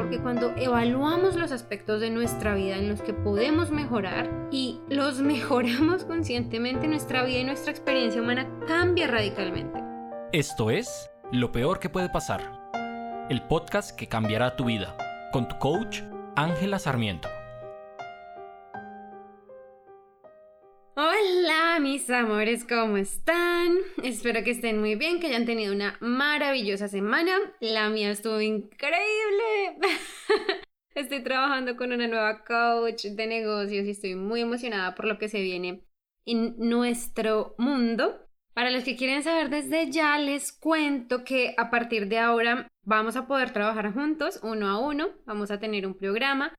porque cuando evaluamos los aspectos de nuestra vida en los que podemos mejorar y los mejoramos conscientemente, nuestra vida y nuestra experiencia humana cambia radicalmente. Esto es Lo Peor que puede pasar, el podcast que cambiará tu vida, con tu coach Ángela Sarmiento. Amores, ¿cómo están? Espero que estén muy bien, que hayan tenido una maravillosa semana. La mía estuvo increíble. Estoy trabajando con una nueva coach de negocios y estoy muy emocionada por lo que se viene en nuestro mundo. Para los que quieren saber desde ya, les cuento que a partir de ahora vamos a poder trabajar juntos, uno a uno, vamos a tener un programa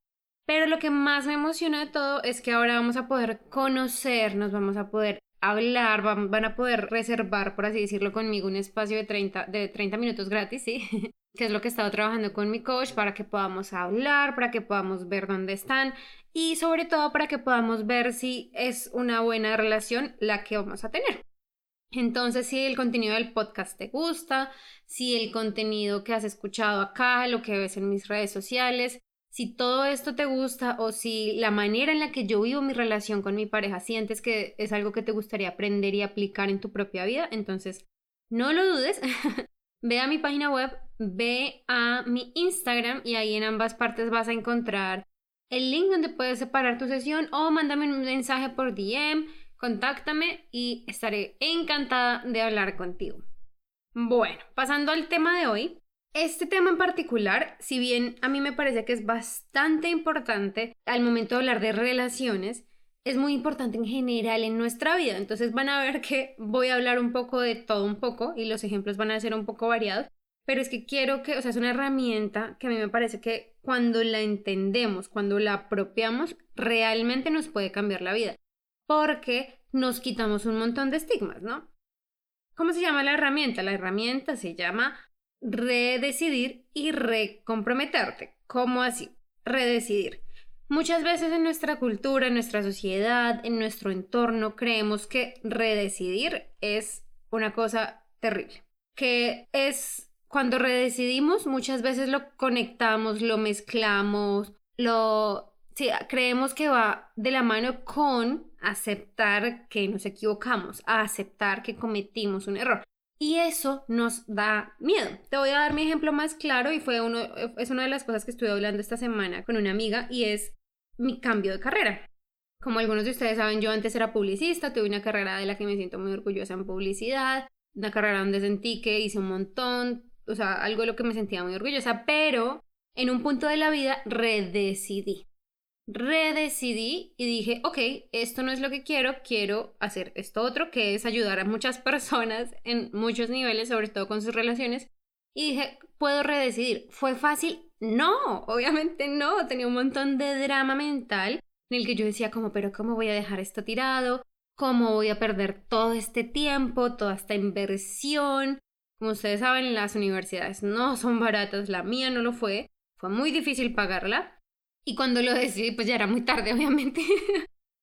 pero lo que más me emociona de todo es que ahora vamos a poder conocernos, vamos a poder hablar, van, a poder reservar, por así decirlo, conmigo un espacio de 30, de 30 minutos gratis, ¿sí? que es lo que he estado trabajando con mi coach para que podamos hablar, para que podamos ver dónde están y sobre todo para que podamos ver si es una buena relación la que vamos a tener. Entonces, si el contenido del podcast te gusta, si el contenido que has escuchado acá, lo que ves en mis redes sociales, si todo esto te gusta o si la manera en la que yo vivo mi relación con mi pareja sientes que es algo que te gustaría aprender y aplicar en tu propia vida, entonces no lo dudes. ve a mi página web, ve a mi Instagram y ahí en ambas partes vas a encontrar el link donde puedes separar tu sesión o mándame un mensaje por DM, contáctame y estaré encantada de hablar contigo. Bueno, pasando al tema de hoy, este tema en particular, si bien a mí me parece que es bastante importante al momento de hablar de relaciones, es muy importante en general en nuestra vida. Entonces van a ver que voy a hablar un poco de todo un poco y los ejemplos van a ser un poco variados. Pero es que quiero que, o sea, es una herramienta que a mí me parece que cuando la entendemos, cuando la apropiamos, realmente nos puede cambiar la vida. Porque nos quitamos un montón de estigmas, ¿no? ¿Cómo se llama la herramienta? La herramienta se llama redecidir y recomprometerte. ¿Cómo así? Redecidir. Muchas veces en nuestra cultura, en nuestra sociedad, en nuestro entorno, creemos que redecidir es una cosa terrible. Que es cuando redecidimos, muchas veces lo conectamos, lo mezclamos, lo sí, creemos que va de la mano con aceptar que nos equivocamos, aceptar que cometimos un error. Y eso nos da miedo. Te voy a dar mi ejemplo más claro y fue uno, es una de las cosas que estuve hablando esta semana con una amiga y es mi cambio de carrera. Como algunos de ustedes saben, yo antes era publicista, tuve una carrera de la que me siento muy orgullosa en publicidad, una carrera donde sentí que hice un montón, o sea, algo de lo que me sentía muy orgullosa, pero en un punto de la vida redecidí redecidí y dije, ok, esto no es lo que quiero, quiero hacer esto otro, que es ayudar a muchas personas en muchos niveles, sobre todo con sus relaciones. Y dije, ¿puedo redecidir? ¿Fue fácil? No, obviamente no, tenía un montón de drama mental en el que yo decía como, pero ¿cómo voy a dejar esto tirado? ¿Cómo voy a perder todo este tiempo, toda esta inversión? Como ustedes saben, las universidades no son baratas, la mía no lo fue, fue muy difícil pagarla. Y cuando lo decidí, pues ya era muy tarde, obviamente.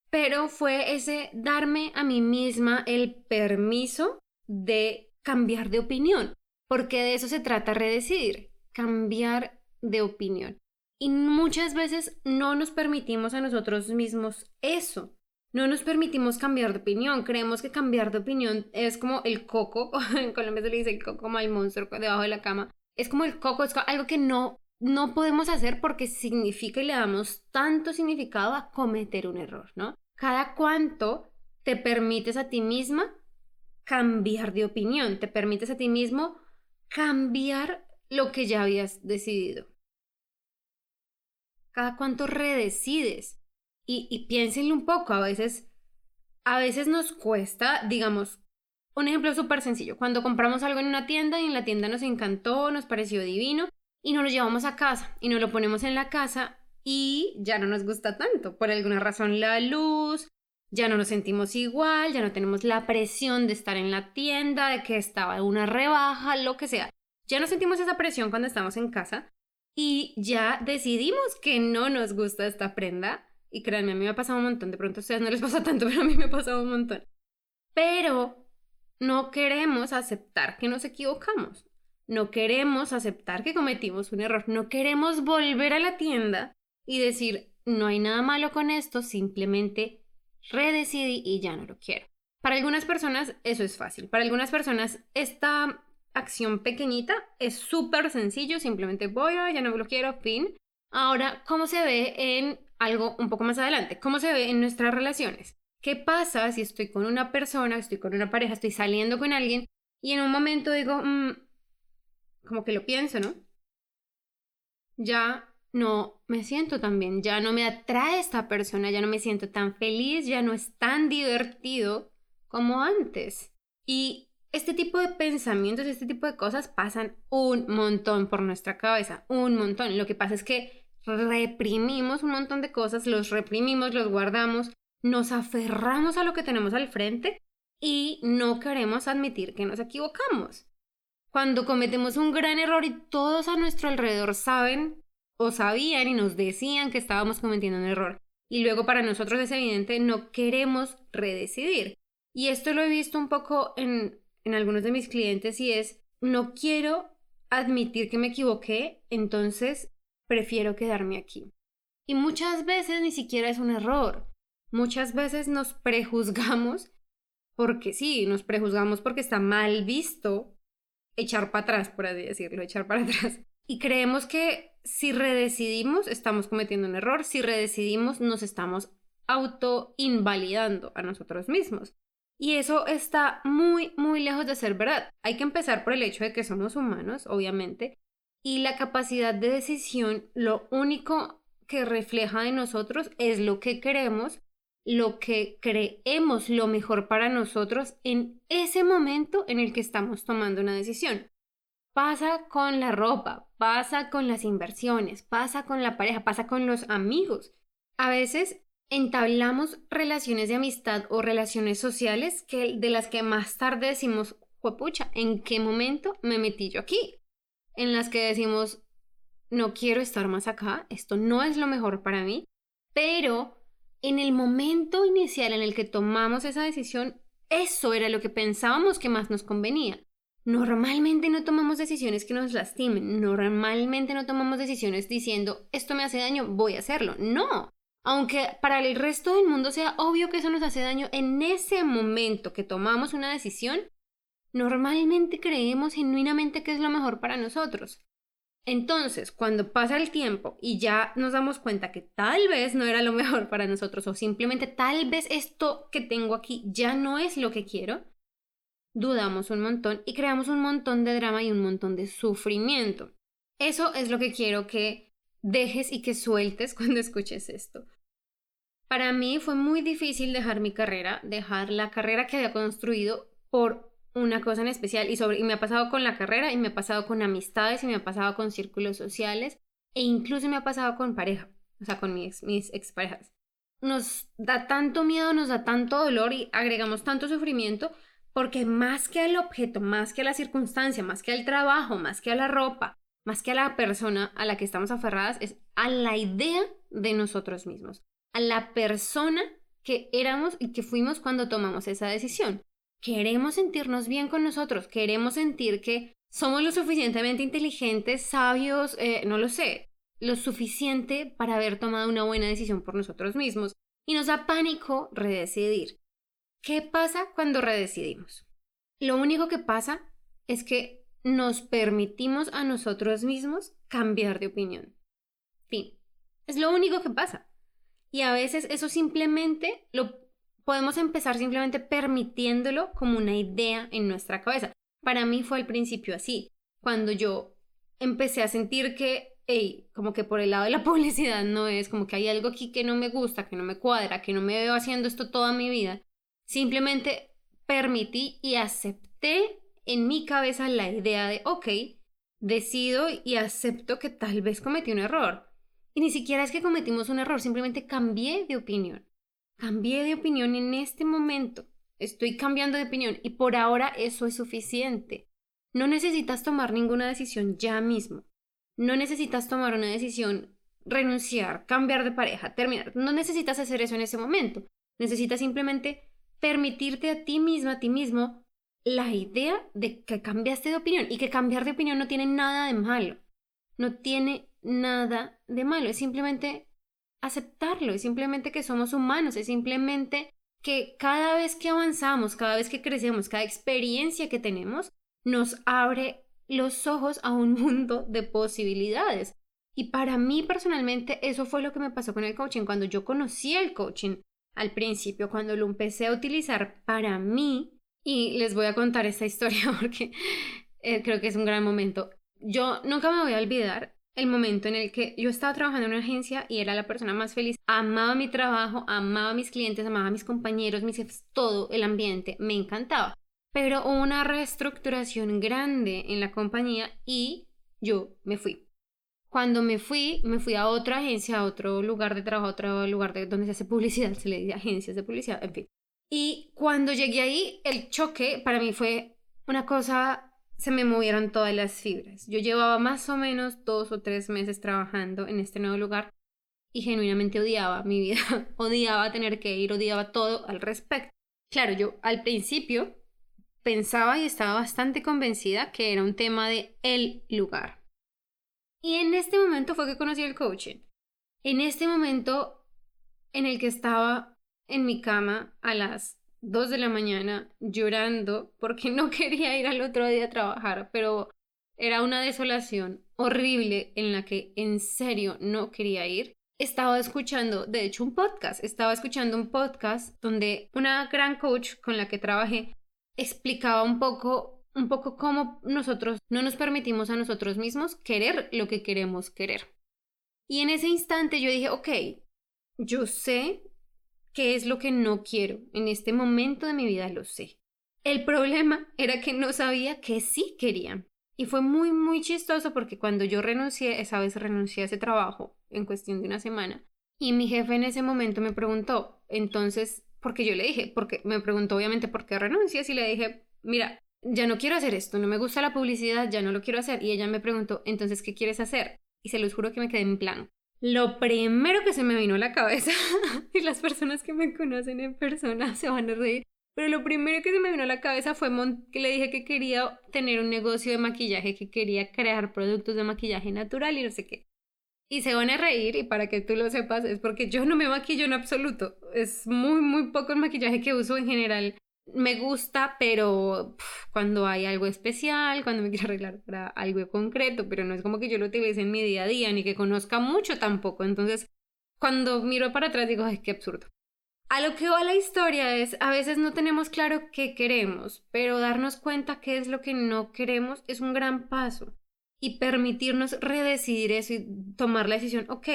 Pero fue ese darme a mí misma el permiso de cambiar de opinión. Porque de eso se trata redecidir, cambiar de opinión. Y muchas veces no nos permitimos a nosotros mismos eso. No nos permitimos cambiar de opinión. Creemos que cambiar de opinión es como el coco. En Colombia se le dice el coco como al monstruo debajo de la cama. Es como el coco, es algo que no no podemos hacer porque significa y le damos tanto significado a cometer un error, ¿no? Cada cuánto te permites a ti misma cambiar de opinión, te permites a ti mismo cambiar lo que ya habías decidido. Cada cuánto redecides. Y, piénsenlo un poco, a veces, a veces nos cuesta, digamos, un ejemplo súper sencillo, cuando compramos algo en una tienda y en la tienda nos encantó, nos pareció divino, y nos lo llevamos a casa y nos lo ponemos en la casa y ya no nos gusta tanto. Por alguna razón la luz, ya no nos sentimos igual, ya no tenemos la presión de estar en la tienda, de que estaba una rebaja, lo que sea. Ya no sentimos esa presión cuando estamos en casa y ya decidimos que no nos gusta esta prenda. Y créanme, a mí me ha pasado un montón, de pronto a ustedes no les pasa tanto, pero a mí me ha pasado un montón. Pero no queremos aceptar que nos equivocamos no queremos aceptar que cometimos un error, no queremos volver a la tienda y decir, no hay nada malo con esto, simplemente redecidí y ya no lo quiero. Para algunas personas eso es fácil, para algunas personas esta acción pequeñita es súper sencillo, simplemente voy, a, ya no lo quiero, fin. Ahora, ¿cómo se ve en algo un poco más adelante? ¿Cómo se ve en nuestras relaciones? ¿Qué pasa si estoy con una persona, estoy con una pareja, estoy saliendo con alguien y en un momento digo, mm, como que lo pienso, ¿no? Ya no me siento tan bien, ya no me atrae esta persona, ya no me siento tan feliz, ya no es tan divertido como antes. Y este tipo de pensamientos, este tipo de cosas pasan un montón por nuestra cabeza, un montón. Lo que pasa es que reprimimos un montón de cosas, los reprimimos, los guardamos, nos aferramos a lo que tenemos al frente y no queremos admitir que nos equivocamos. Cuando cometemos un gran error y todos a nuestro alrededor saben o sabían y nos decían que estábamos cometiendo un error y luego para nosotros es evidente, no queremos redecidir. Y esto lo he visto un poco en, en algunos de mis clientes y es, no quiero admitir que me equivoqué, entonces prefiero quedarme aquí. Y muchas veces ni siquiera es un error. Muchas veces nos prejuzgamos porque sí, nos prejuzgamos porque está mal visto echar para atrás, por así decirlo, echar para atrás. Y creemos que si redecidimos, estamos cometiendo un error, si redecidimos, nos estamos auto-invalidando a nosotros mismos. Y eso está muy, muy lejos de ser verdad. Hay que empezar por el hecho de que somos humanos, obviamente, y la capacidad de decisión, lo único que refleja de nosotros es lo que queremos lo que creemos lo mejor para nosotros en ese momento en el que estamos tomando una decisión. Pasa con la ropa, pasa con las inversiones, pasa con la pareja, pasa con los amigos. A veces entablamos relaciones de amistad o relaciones sociales que, de las que más tarde decimos, pucha, ¿en qué momento me metí yo aquí? En las que decimos, no quiero estar más acá, esto no es lo mejor para mí, pero en el momento inicial en el que tomamos esa decisión, eso era lo que pensábamos que más nos convenía. Normalmente no tomamos decisiones que nos lastimen, normalmente no tomamos decisiones diciendo, esto me hace daño, voy a hacerlo. No, aunque para el resto del mundo sea obvio que eso nos hace daño, en ese momento que tomamos una decisión, normalmente creemos genuinamente que es lo mejor para nosotros. Entonces, cuando pasa el tiempo y ya nos damos cuenta que tal vez no era lo mejor para nosotros o simplemente tal vez esto que tengo aquí ya no es lo que quiero, dudamos un montón y creamos un montón de drama y un montón de sufrimiento. Eso es lo que quiero que dejes y que sueltes cuando escuches esto. Para mí fue muy difícil dejar mi carrera, dejar la carrera que había construido por una cosa en especial y, sobre, y me ha pasado con la carrera y me ha pasado con amistades y me ha pasado con círculos sociales e incluso me ha pasado con pareja, o sea, con mis, mis exparejas. Nos da tanto miedo, nos da tanto dolor y agregamos tanto sufrimiento porque más que al objeto, más que a la circunstancia, más que al trabajo, más que a la ropa, más que a la persona a la que estamos aferradas, es a la idea de nosotros mismos, a la persona que éramos y que fuimos cuando tomamos esa decisión queremos sentirnos bien con nosotros, queremos sentir que somos lo suficientemente inteligentes, sabios, eh, no lo sé, lo suficiente para haber tomado una buena decisión por nosotros mismos. Y nos da pánico redecidir. ¿Qué pasa cuando redecidimos? Lo único que pasa es que nos permitimos a nosotros mismos cambiar de opinión. Fin. Es lo único que pasa. Y a veces eso simplemente lo podemos empezar simplemente permitiéndolo como una idea en nuestra cabeza. Para mí fue al principio así, cuando yo empecé a sentir que, hey, como que por el lado de la publicidad no es, como que hay algo aquí que no me gusta, que no me cuadra, que no me veo haciendo esto toda mi vida, simplemente permití y acepté en mi cabeza la idea de, ok, decido y acepto que tal vez cometí un error. Y ni siquiera es que cometimos un error, simplemente cambié de opinión. Cambié de opinión en este momento. Estoy cambiando de opinión y por ahora eso es suficiente. No necesitas tomar ninguna decisión ya mismo. No necesitas tomar una decisión, renunciar, cambiar de pareja, terminar. No necesitas hacer eso en ese momento. Necesitas simplemente permitirte a ti misma, a ti mismo, la idea de que cambiaste de opinión y que cambiar de opinión no tiene nada de malo. No tiene nada de malo, es simplemente aceptarlo, es simplemente que somos humanos, es simplemente que cada vez que avanzamos, cada vez que crecemos, cada experiencia que tenemos, nos abre los ojos a un mundo de posibilidades. Y para mí personalmente eso fue lo que me pasó con el coaching. Cuando yo conocí el coaching al principio, cuando lo empecé a utilizar para mí, y les voy a contar esta historia porque eh, creo que es un gran momento. Yo nunca me voy a olvidar el momento en el que yo estaba trabajando en una agencia y era la persona más feliz. Amaba mi trabajo, amaba mis clientes, amaba mis compañeros, mis jefes, todo el ambiente, me encantaba. Pero hubo una reestructuración grande en la compañía y yo me fui. Cuando me fui, me fui a otra agencia, a otro lugar de trabajo, a otro lugar de donde se hace publicidad, se le dice agencias de publicidad, en fin. Y cuando llegué ahí, el choque para mí fue una cosa, se me movieron todas las fibras. Yo llevaba más o menos dos o tres meses trabajando en este nuevo lugar y genuinamente odiaba mi vida, odiaba tener que ir, odiaba todo al respecto. Claro, yo al principio pensaba y estaba bastante convencida que era un tema de el lugar. Y en este momento fue que conocí el coaching. En este momento en el que estaba en mi cama a las 2 de la mañana llorando porque no quería ir al otro día a trabajar, pero era una desolación horrible en la que en serio no quería ir. Estaba escuchando, de hecho, un podcast. Estaba escuchando un podcast donde una gran coach con la que trabajé explicaba un poco, un poco cómo nosotros no nos permitimos a nosotros mismos querer lo que queremos querer. Y en ese instante yo dije, ok, yo sé qué es lo que no quiero. En este momento de mi vida lo sé. El problema era que no sabía que sí quería. Y fue muy, muy chistoso porque cuando yo renuncié, esa vez renuncié a ese trabajo en cuestión de una semana, y mi jefe en ese momento me preguntó, entonces, porque yo le dije, porque me preguntó obviamente por qué renuncias y le dije, mira, ya no quiero hacer esto, no me gusta la publicidad, ya no lo quiero hacer. Y ella me preguntó, entonces, ¿qué quieres hacer? Y se los juro que me quedé en plan. Lo primero que se me vino a la cabeza, y las personas que me conocen en persona se van a reír, pero lo primero que se me vino a la cabeza fue que le dije que quería tener un negocio de maquillaje, que quería crear productos de maquillaje natural y no sé qué. Y se van a reír, y para que tú lo sepas, es porque yo no me maquillo en absoluto. Es muy, muy poco el maquillaje que uso en general me gusta, pero cuando hay algo especial, cuando me quiero arreglar para algo concreto, pero no es como que yo lo utilice en mi día a día, ni que conozca mucho tampoco. Entonces, cuando miro para atrás digo, ay, qué absurdo. A lo que va la historia es, a veces no tenemos claro qué queremos, pero darnos cuenta qué es lo que no queremos es un gran paso. Y permitirnos redecidir eso y tomar la decisión, ok,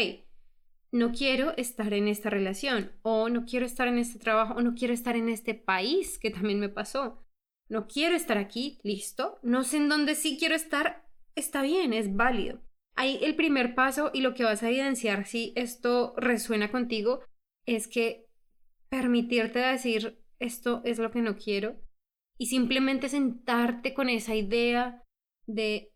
no quiero estar en esta relación o no quiero estar en este trabajo o no quiero estar en este país, que también me pasó. No quiero estar aquí, listo. No sé en dónde sí quiero estar, está bien, es válido. Ahí el primer paso y lo que vas a evidenciar si esto resuena contigo es que permitirte decir esto es lo que no quiero y simplemente sentarte con esa idea de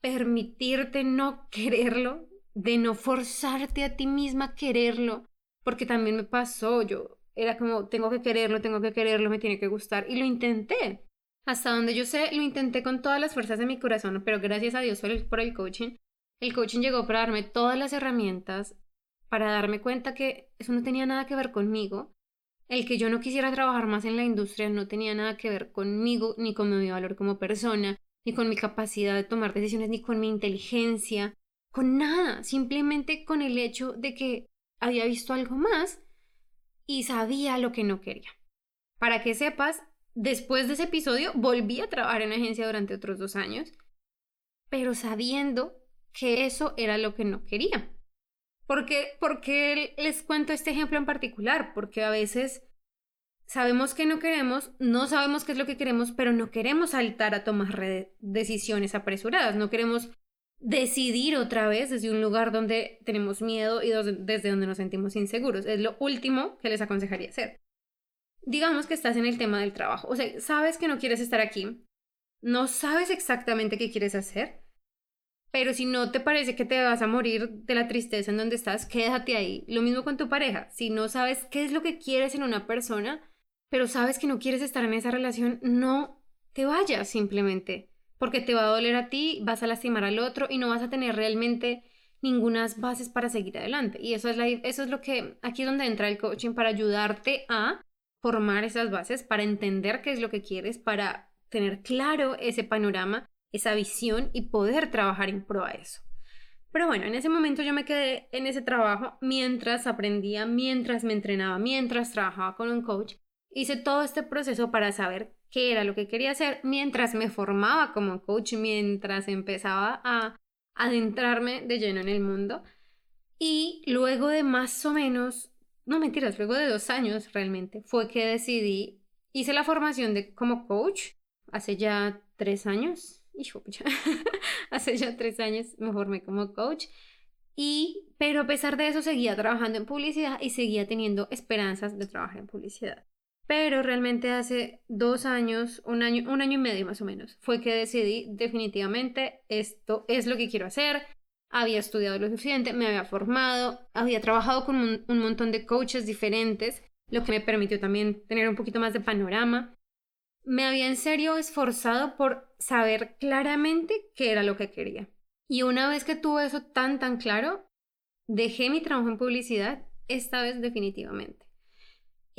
permitirte no quererlo de no forzarte a ti misma a quererlo, porque también me pasó, yo era como, tengo que quererlo, tengo que quererlo, me tiene que gustar, y lo intenté. Hasta donde yo sé, lo intenté con todas las fuerzas de mi corazón, pero gracias a Dios por el, por el coaching, el coaching llegó para darme todas las herramientas para darme cuenta que eso no tenía nada que ver conmigo. El que yo no quisiera trabajar más en la industria no tenía nada que ver conmigo, ni con mi valor como persona, ni con mi capacidad de tomar decisiones, ni con mi inteligencia, con nada, simplemente con el hecho de que había visto algo más y sabía lo que no quería. Para que sepas, después de ese episodio volví a trabajar en agencia durante otros dos años, pero sabiendo que eso era lo que no quería. ¿Por qué, ¿Por qué les cuento este ejemplo en particular? Porque a veces sabemos que no queremos, no sabemos qué es lo que queremos, pero no queremos saltar a tomar decisiones apresuradas, no queremos decidir otra vez desde un lugar donde tenemos miedo y desde donde nos sentimos inseguros. Es lo último que les aconsejaría hacer. Digamos que estás en el tema del trabajo, o sea, sabes que no quieres estar aquí, no sabes exactamente qué quieres hacer, pero si no te parece que te vas a morir de la tristeza en donde estás, quédate ahí. Lo mismo con tu pareja, si no sabes qué es lo que quieres en una persona, pero sabes que no quieres estar en esa relación, no te vayas simplemente, porque te va a doler a ti, vas a lastimar al otro y no vas a tener realmente ninguna bases para seguir adelante. Y eso es, eso es lo que aquí es donde entra el coaching para ayudarte a formar esas bases, para entender qué es lo que quieres, para tener claro ese panorama, esa visión y poder trabajar en pro a eso. Pero bueno, en ese momento yo me quedé en ese trabajo mientras aprendía, mientras me entrenaba, mientras trabajaba con un coach. Hice todo este proceso para saber qué era lo que quería hacer mientras me formaba como coach, mientras empezaba a adentrarme de lleno en el mundo. Y luego de más o menos, no mentiras, luego de dos años realmente, fue que decidí, hice la formación de como coach hace ya tres años, hace ya tres años me formé como coach. Y, pero a pesar de eso seguía trabajando en publicidad y seguía teniendo esperanzas de trabajar en publicidad. Pero realmente hace dos años, un año, un año y medio más o menos, fue que decidí definitivamente esto es lo que quiero hacer. Había estudiado lo suficiente, me había formado, había trabajado con un, montón de coaches diferentes, lo que me permitió también tener un poquito más de panorama. Me había en serio esforzado por saber claramente qué era lo que quería. Y una vez que tuve eso tan, tan claro, dejé mi trabajo en publicidad, esta vez definitivamente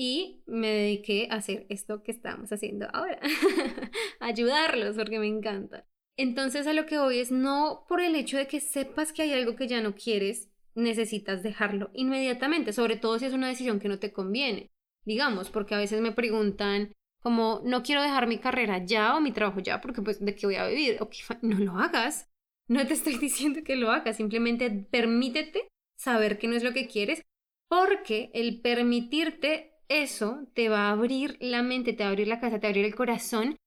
y me dediqué a hacer esto que estamos haciendo ahora, ayudarlos porque me encanta. Entonces a lo que voy es no por el hecho de que sepas que hay algo que ya no quieres, necesitas dejarlo inmediatamente, sobre todo si es una decisión que no te conviene. Digamos, porque a veces me preguntan como no quiero dejar mi carrera ya o mi trabajo ya porque pues de qué voy a vivir. Ok, no lo hagas. No te estoy diciendo que lo hagas, simplemente permítete saber que no es lo que quieres porque el permitirte eso te va a abrir la mente, te va a abrir la cabeza, te va a abrir el corazón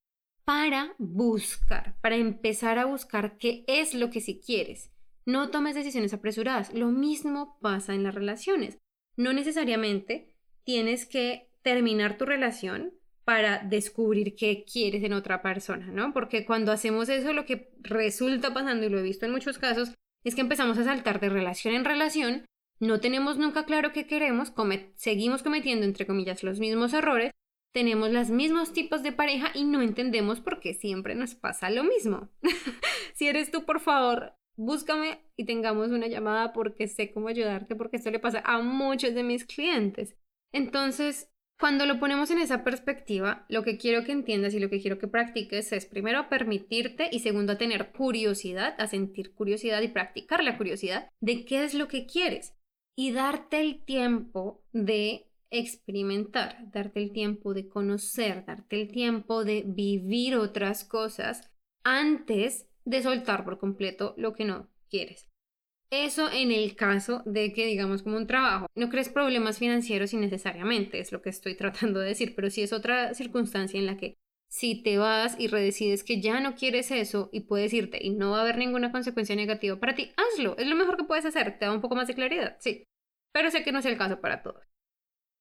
para buscar, para empezar a buscar qué es lo que sí quieres. No tomes decisiones apresuradas. Lo mismo pasa en las relaciones. No necesariamente tienes que terminar tu relación para descubrir qué quieres en otra persona, ¿no? Porque cuando hacemos eso, lo que resulta pasando, y lo he visto en muchos casos, es que empezamos a saltar de relación en relación no tenemos nunca claro qué queremos, seguimos cometiendo, entre comillas, los mismos errores, tenemos los mismos tipos de pareja y no entendemos por qué siempre nos pasa lo mismo. si eres tú, por favor, búscame y tengamos una llamada porque sé cómo ayudarte, porque esto le pasa a muchos de mis clientes. Entonces, cuando lo ponemos en esa perspectiva, lo que quiero que entiendas y lo que quiero que practiques es primero permitirte y segundo tener curiosidad, a sentir curiosidad y practicar la curiosidad de qué es lo que quieres y darte el tiempo de experimentar, darte el tiempo de conocer, darte el tiempo de vivir otras cosas antes de soltar por completo lo que no quieres. Eso en el caso de que, digamos, como un trabajo, no crees problemas financieros innecesariamente, es lo que estoy tratando de decir, pero si es otra circunstancia en la que si te vas y redecides que ya no quieres eso y puedes irte y no va a haber ninguna consecuencia negativa para ti, hazlo. Es lo mejor que puedes hacer. Te da un poco más de claridad, sí. Pero sé que no es el caso para todos.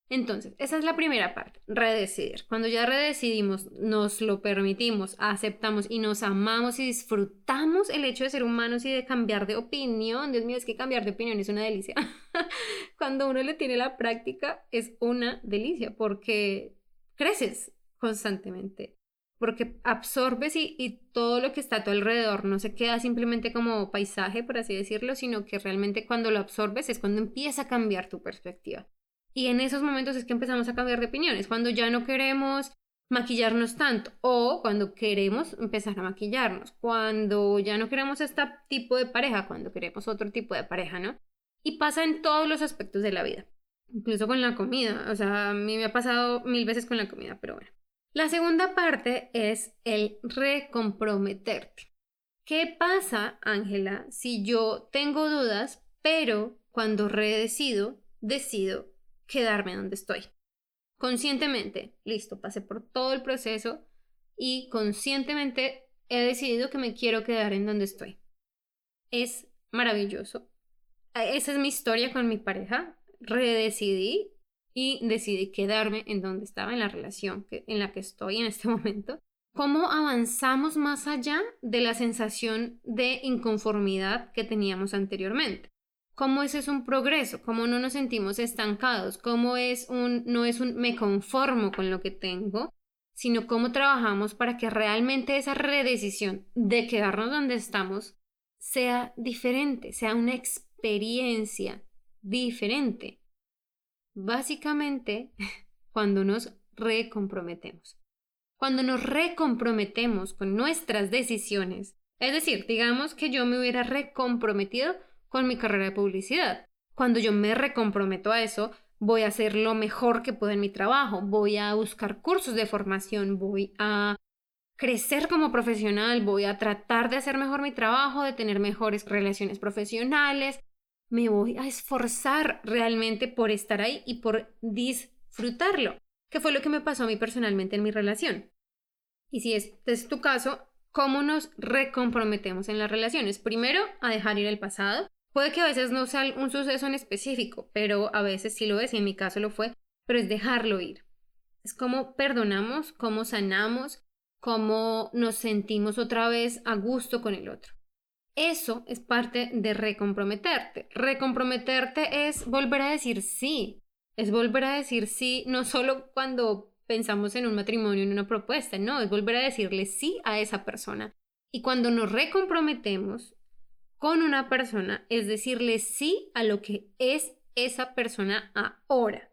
Entonces, esa es la primera parte, redecidir. Cuando ya redecidimos, nos lo permitimos, aceptamos y nos amamos y disfrutamos el hecho de ser humanos y de cambiar de opinión. Dios mío, es que cambiar de opinión es una delicia. Cuando uno le tiene la práctica, es una delicia porque creces constantemente porque absorbes y, todo lo que está a tu alrededor no se queda simplemente como paisaje, por así decirlo, sino que realmente cuando lo absorbes es cuando empieza a cambiar tu perspectiva. Y en esos momentos es que empezamos a cambiar de opiniones, cuando ya no queremos maquillarnos tanto o cuando queremos empezar a maquillarnos, cuando ya no queremos este tipo de pareja, cuando queremos otro tipo de pareja, ¿no? Y pasa en todos los aspectos de la vida, incluso con la comida, o sea, a mí me ha pasado mil veces con la comida, pero bueno. La segunda parte es el recomprometerte. ¿Qué pasa, Ángela, si yo tengo dudas, pero cuando redecido, decido quedarme donde estoy? Conscientemente, listo, pasé por todo el proceso y conscientemente he decidido que me quiero quedar en donde estoy. Es maravilloso. Esa es mi historia con mi pareja. Redecidí y decidí quedarme en donde estaba en la relación en la que estoy en este momento. ¿Cómo avanzamos más allá de la sensación de inconformidad que teníamos anteriormente? ¿Cómo ese es un progreso? ¿Cómo no nos sentimos estancados? ¿Cómo es un, no es un me conformo con lo que tengo? sino cómo trabajamos para que realmente esa redecisión de quedarnos donde estamos sea diferente, sea una experiencia diferente. Básicamente, cuando nos recomprometemos. Cuando nos recomprometemos con nuestras decisiones, es decir, digamos que yo me hubiera recomprometido con mi carrera de publicidad. Cuando yo me recomprometo a eso, voy a hacer lo mejor que puedo en mi trabajo, voy a buscar cursos de formación, voy a crecer como profesional, voy a tratar de hacer mejor mi trabajo, de tener mejores relaciones profesionales, me voy a esforzar realmente por estar ahí y por disfrutarlo, que fue lo que me pasó a mí personalmente en mi relación. Y si este es tu caso, ¿cómo nos recomprometemos en las relaciones? Primero, a dejar ir el pasado, Puede que a veces no sea un suceso en específico, pero a veces sí lo es y en mi caso lo fue, pero es dejarlo ir. Es como perdonamos, cómo sanamos, cómo nos sentimos otra vez a gusto con el otro. Eso es parte de recomprometerte. Recomprometerte es volver a decir sí. Es volver a decir sí no solo cuando pensamos en un matrimonio, en una propuesta, no, es volver a decirle sí a esa persona. Y cuando nos recomprometemos, con una persona es decirle sí a lo que es esa persona ahora.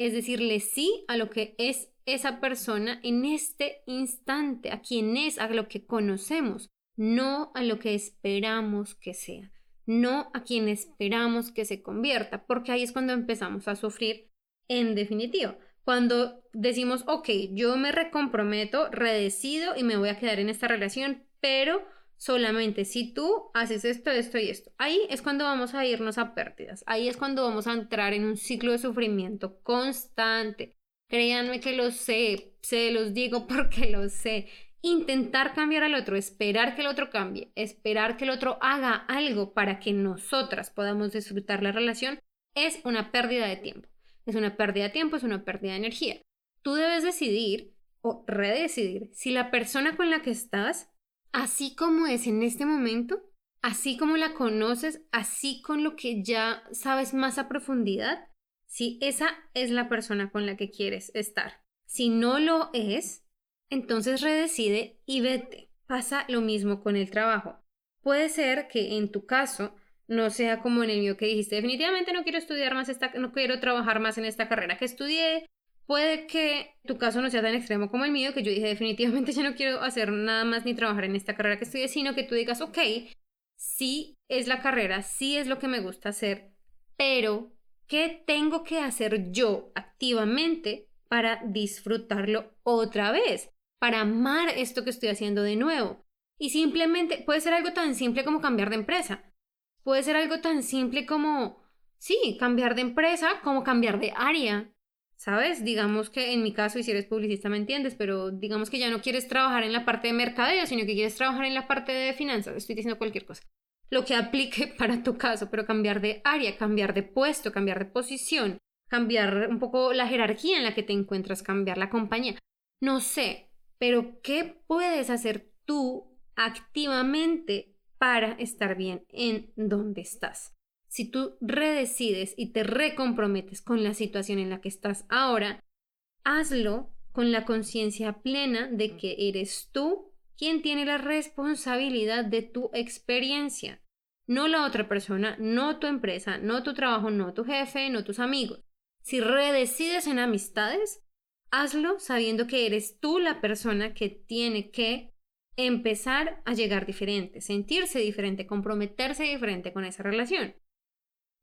Es decirle sí a lo que es esa persona en este instante, a quien es, a lo que conocemos, no a lo que esperamos que sea, no a quien esperamos que se convierta, porque ahí es cuando empezamos a sufrir en definitiva. Cuando decimos, ok, yo me recomprometo, redecido y me voy a quedar en esta relación, pero solamente si tú haces esto, esto y esto. Ahí es cuando vamos a irnos a pérdidas. Ahí es cuando vamos a entrar en un ciclo de sufrimiento constante. Créanme que lo sé, se los digo porque lo sé. Intentar cambiar al otro, esperar que el otro cambie, esperar que el otro haga algo para que nosotras podamos disfrutar la relación, es una pérdida de tiempo. Es una pérdida de tiempo, es una pérdida de energía. Tú debes decidir o redecidir si la persona con la que estás así como es en este momento, así como la conoces, así con lo que ya sabes más a profundidad, si esa es la persona con la que quieres estar. Si no lo es, entonces redecide y vete. Pasa lo mismo con el trabajo. Puede ser que en tu caso no sea como en el mío que dijiste, definitivamente no quiero estudiar más esta, no quiero trabajar más en esta carrera que estudié, Puede que tu caso no sea tan extremo como el mío, que yo dije definitivamente ya no quiero hacer nada más ni trabajar en esta carrera que estudié, sino que tú digas, ok, sí es la carrera, sí es lo que me gusta hacer, pero ¿qué tengo que hacer yo activamente para disfrutarlo otra vez? Para amar esto que estoy haciendo de nuevo. Y simplemente puede ser algo tan simple como cambiar de empresa. Puede ser algo tan simple como, sí, cambiar de empresa, como cambiar de área ¿Sabes? Digamos que en mi caso, y si eres publicista me entiendes, pero digamos que ya no quieres trabajar en la parte de mercadeo, sino que quieres trabajar en la parte de finanzas. Estoy diciendo cualquier cosa. Lo que aplique para tu caso, pero cambiar de área, cambiar de puesto, cambiar de posición, cambiar un poco la jerarquía en la que te encuentras, cambiar la compañía. No sé, pero ¿qué puedes hacer tú activamente para estar bien en donde estás? si tú redecides y te recomprometes con la situación en la que estás ahora, hazlo con la conciencia plena de que eres tú quien tiene la responsabilidad de tu experiencia, no la otra persona, no tu empresa, no tu trabajo, no tu jefe, no tus amigos. Si redecides en amistades, hazlo sabiendo que eres tú la persona que tiene que empezar a llegar diferente, sentirse diferente, comprometerse diferente con esa relación.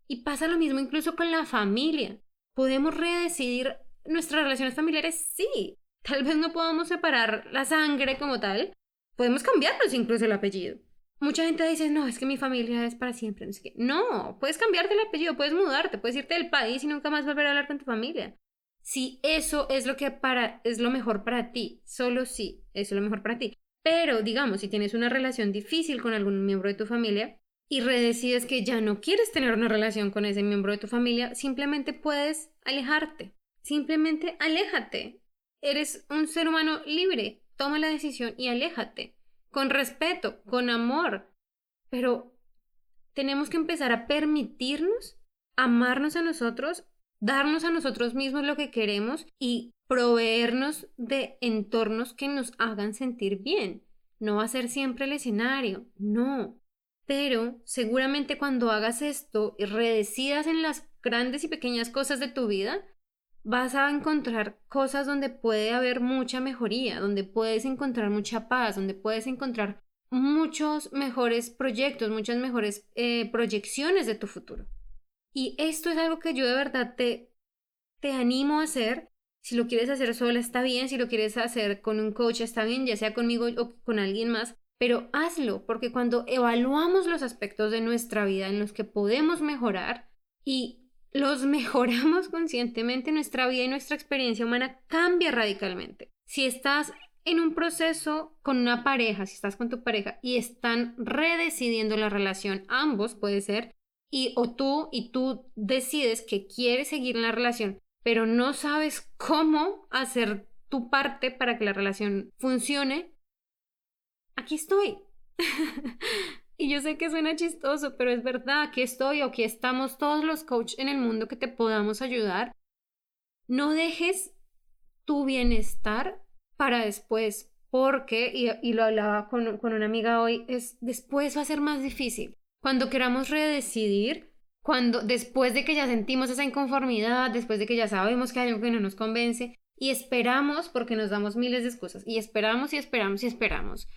Y pasa lo mismo incluso con la familia. ¿Podemos redecidir nuestras relaciones familiares? Sí. Tal vez no podamos separar la sangre como tal. Podemos cambiarnos incluso el apellido. Mucha gente dice, no, es que mi familia es para siempre. No, puedes cambiarte el apellido, puedes mudarte, puedes irte del país y nunca más volver a hablar con tu familia. Si eso es lo que para, es lo mejor para ti, solo si es lo mejor para ti. Pero, digamos, si tienes una relación difícil con algún miembro de tu familia, y redecides que ya no quieres tener una relación con ese miembro de tu familia, simplemente puedes alejarte. Simplemente aléjate. Eres un ser humano libre. Toma la decisión y aléjate. Con respeto, con amor. Pero tenemos que empezar a permitirnos amarnos a nosotros darnos a nosotros mismos lo que queremos y proveernos de entornos que nos hagan sentir bien. No va a ser siempre el escenario, no. Pero seguramente cuando hagas esto y redecidas en las grandes y pequeñas cosas de tu vida, vas a encontrar cosas donde puede haber mucha mejoría, donde puedes encontrar mucha paz, donde puedes encontrar muchos mejores proyectos, muchas mejores eh, proyecciones de tu futuro. Y esto es algo que yo de verdad te, te animo a hacer. Si lo quieres hacer sola está bien, si lo quieres hacer con un coach está bien, ya sea conmigo o con alguien más, pero hazlo, porque cuando evaluamos los aspectos de nuestra vida en los que podemos mejorar y los mejoramos conscientemente, nuestra vida y nuestra experiencia humana cambia radicalmente. Si estás en un proceso con una pareja, si estás con tu pareja y están redecidiendo la relación, ambos puede ser, y o tú y tú decides que quieres seguir en la relación, pero no sabes cómo hacer tu parte para que la relación funcione, aquí estoy. y yo sé que suena chistoso, pero es verdad, aquí estoy, o aquí estamos todos los coaches en el mundo que te podamos ayudar. No dejes tu bienestar para después, porque, y, lo hablaba con, con una amiga hoy, es después va a ser más difícil. Cuando queramos redecidir, cuando después de que ya sentimos esa inconformidad, después de que ya sabemos que hay algo que no nos convence, y esperamos porque nos damos miles de excusas, y esperamos y esperamos y esperamos,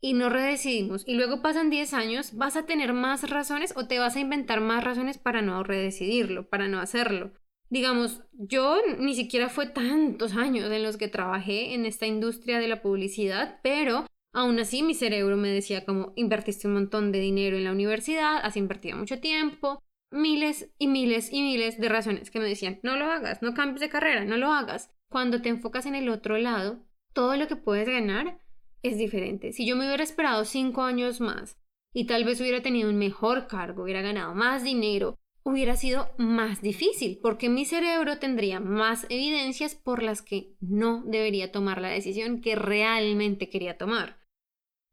y no redecidimos, y luego pasan 10 años, vas a tener más razones o te vas a inventar más razones para no redecidirlo, para no hacerlo digamos, yo ni siquiera fue tantos años en los que trabajé en esta industria de la publicidad, pero aún así mi cerebro me decía como invertiste un montón de dinero en la universidad, has invertido mucho tiempo, miles y miles y miles de razones que me decían, no lo hagas, no cambies de carrera, no lo hagas. Cuando te enfocas en el otro lado, todo lo que puedes ganar es diferente. Si yo me hubiera esperado cinco años más y tal vez hubiera tenido un mejor cargo, hubiera ganado más dinero, hubiera sido más difícil porque mi cerebro tendría más evidencias por las que no debería tomar la decisión que realmente quería tomar.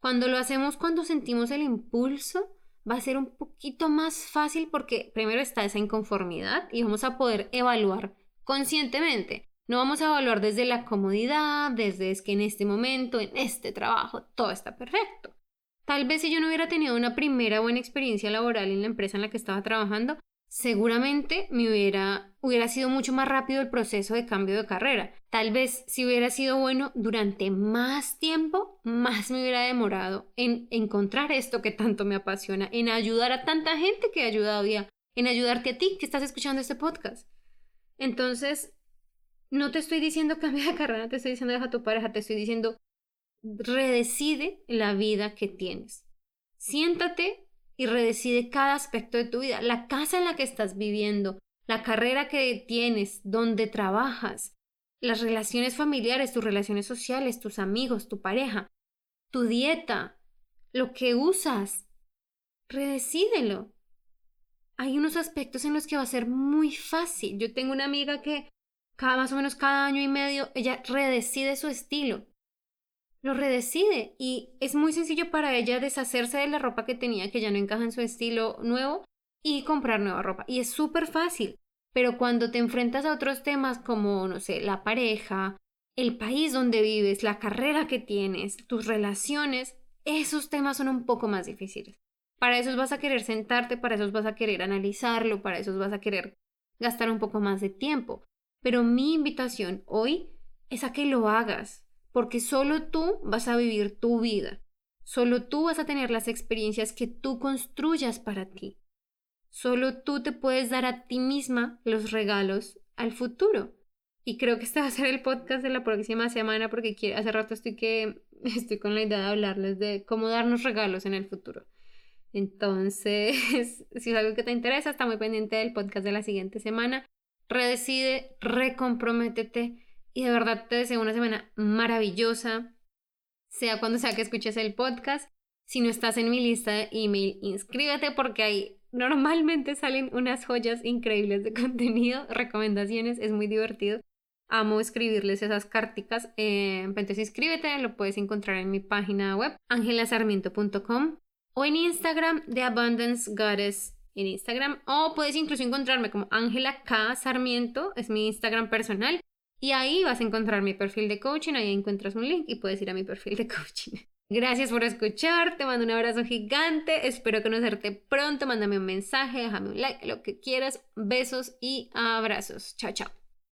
Cuando lo hacemos cuando sentimos el impulso, va a ser un poquito más fácil porque primero está esa inconformidad y vamos a poder evaluar conscientemente. No vamos a evaluar desde la comodidad, desde es que en este momento, en este trabajo, todo está perfecto. Tal vez si yo no hubiera tenido una primera buena experiencia laboral en la empresa en la que estaba trabajando, seguramente me hubiera, hubiera sido mucho más rápido el proceso de cambio de carrera. Tal vez si hubiera sido bueno durante más tiempo, más me hubiera demorado en encontrar esto que tanto me apasiona, en ayudar a tanta gente que he ayudado ya, en ayudarte a ti que estás escuchando este podcast. Entonces, no te estoy diciendo cambia de carrera, te estoy diciendo deja tu pareja, te estoy diciendo redecide la vida que tienes. Siéntate y redecide cada aspecto de tu vida, la casa en la que estás viviendo, la carrera que tienes, donde trabajas, las relaciones familiares, tus relaciones sociales, tus amigos, tu pareja, tu dieta, lo que usas. Redecídelo. Hay unos aspectos en los que va a ser muy fácil. Yo tengo una amiga que cada más o menos cada año y medio ella redecide su estilo lo redecide y es muy sencillo para ella deshacerse de la ropa que tenía que ya no encaja en su estilo nuevo y comprar nueva ropa. Y es súper fácil. Pero cuando te enfrentas a otros temas como, no sé, la pareja, el país donde vives, la carrera que tienes, tus relaciones, esos temas son un poco más difíciles. Para esos vas a querer sentarte, para esos vas a querer analizarlo, para esos vas a querer gastar un poco más de tiempo. Pero mi invitación hoy es a que lo hagas, porque solo tú vas a vivir tu vida. Solo tú vas a tener las experiencias que tú construyas para ti. Solo tú te puedes dar a ti misma los regalos al futuro. Y creo que este va a ser el podcast de la próxima semana porque hace rato estoy que estoy con la idea de hablarles de cómo darnos regalos en el futuro. Entonces, si es algo que te interesa, está muy pendiente del podcast de la siguiente semana. Redecide, recomprométete y de verdad te deseo una semana maravillosa, sea cuando sea que escuches el podcast. Si no estás en mi lista de email, inscríbete porque ahí normalmente salen unas joyas increíbles de contenido, recomendaciones, es muy divertido. Amo escribirles esas carticas. Eh, entonces inscríbete, lo puedes encontrar en mi página web, angelasarmiento.com o en Instagram de Abundance Goddess en Instagram o puedes incluso encontrarme como Ángela K. Sarmiento, es mi Instagram personal. Y ahí vas a encontrar mi perfil de coaching, ahí encuentras un link y puedes ir a mi perfil de coaching. Gracias por escuchar, te mando un abrazo gigante, espero conocerte pronto, mándame un mensaje, déjame un like, lo que quieras, besos y abrazos. Chao, chao.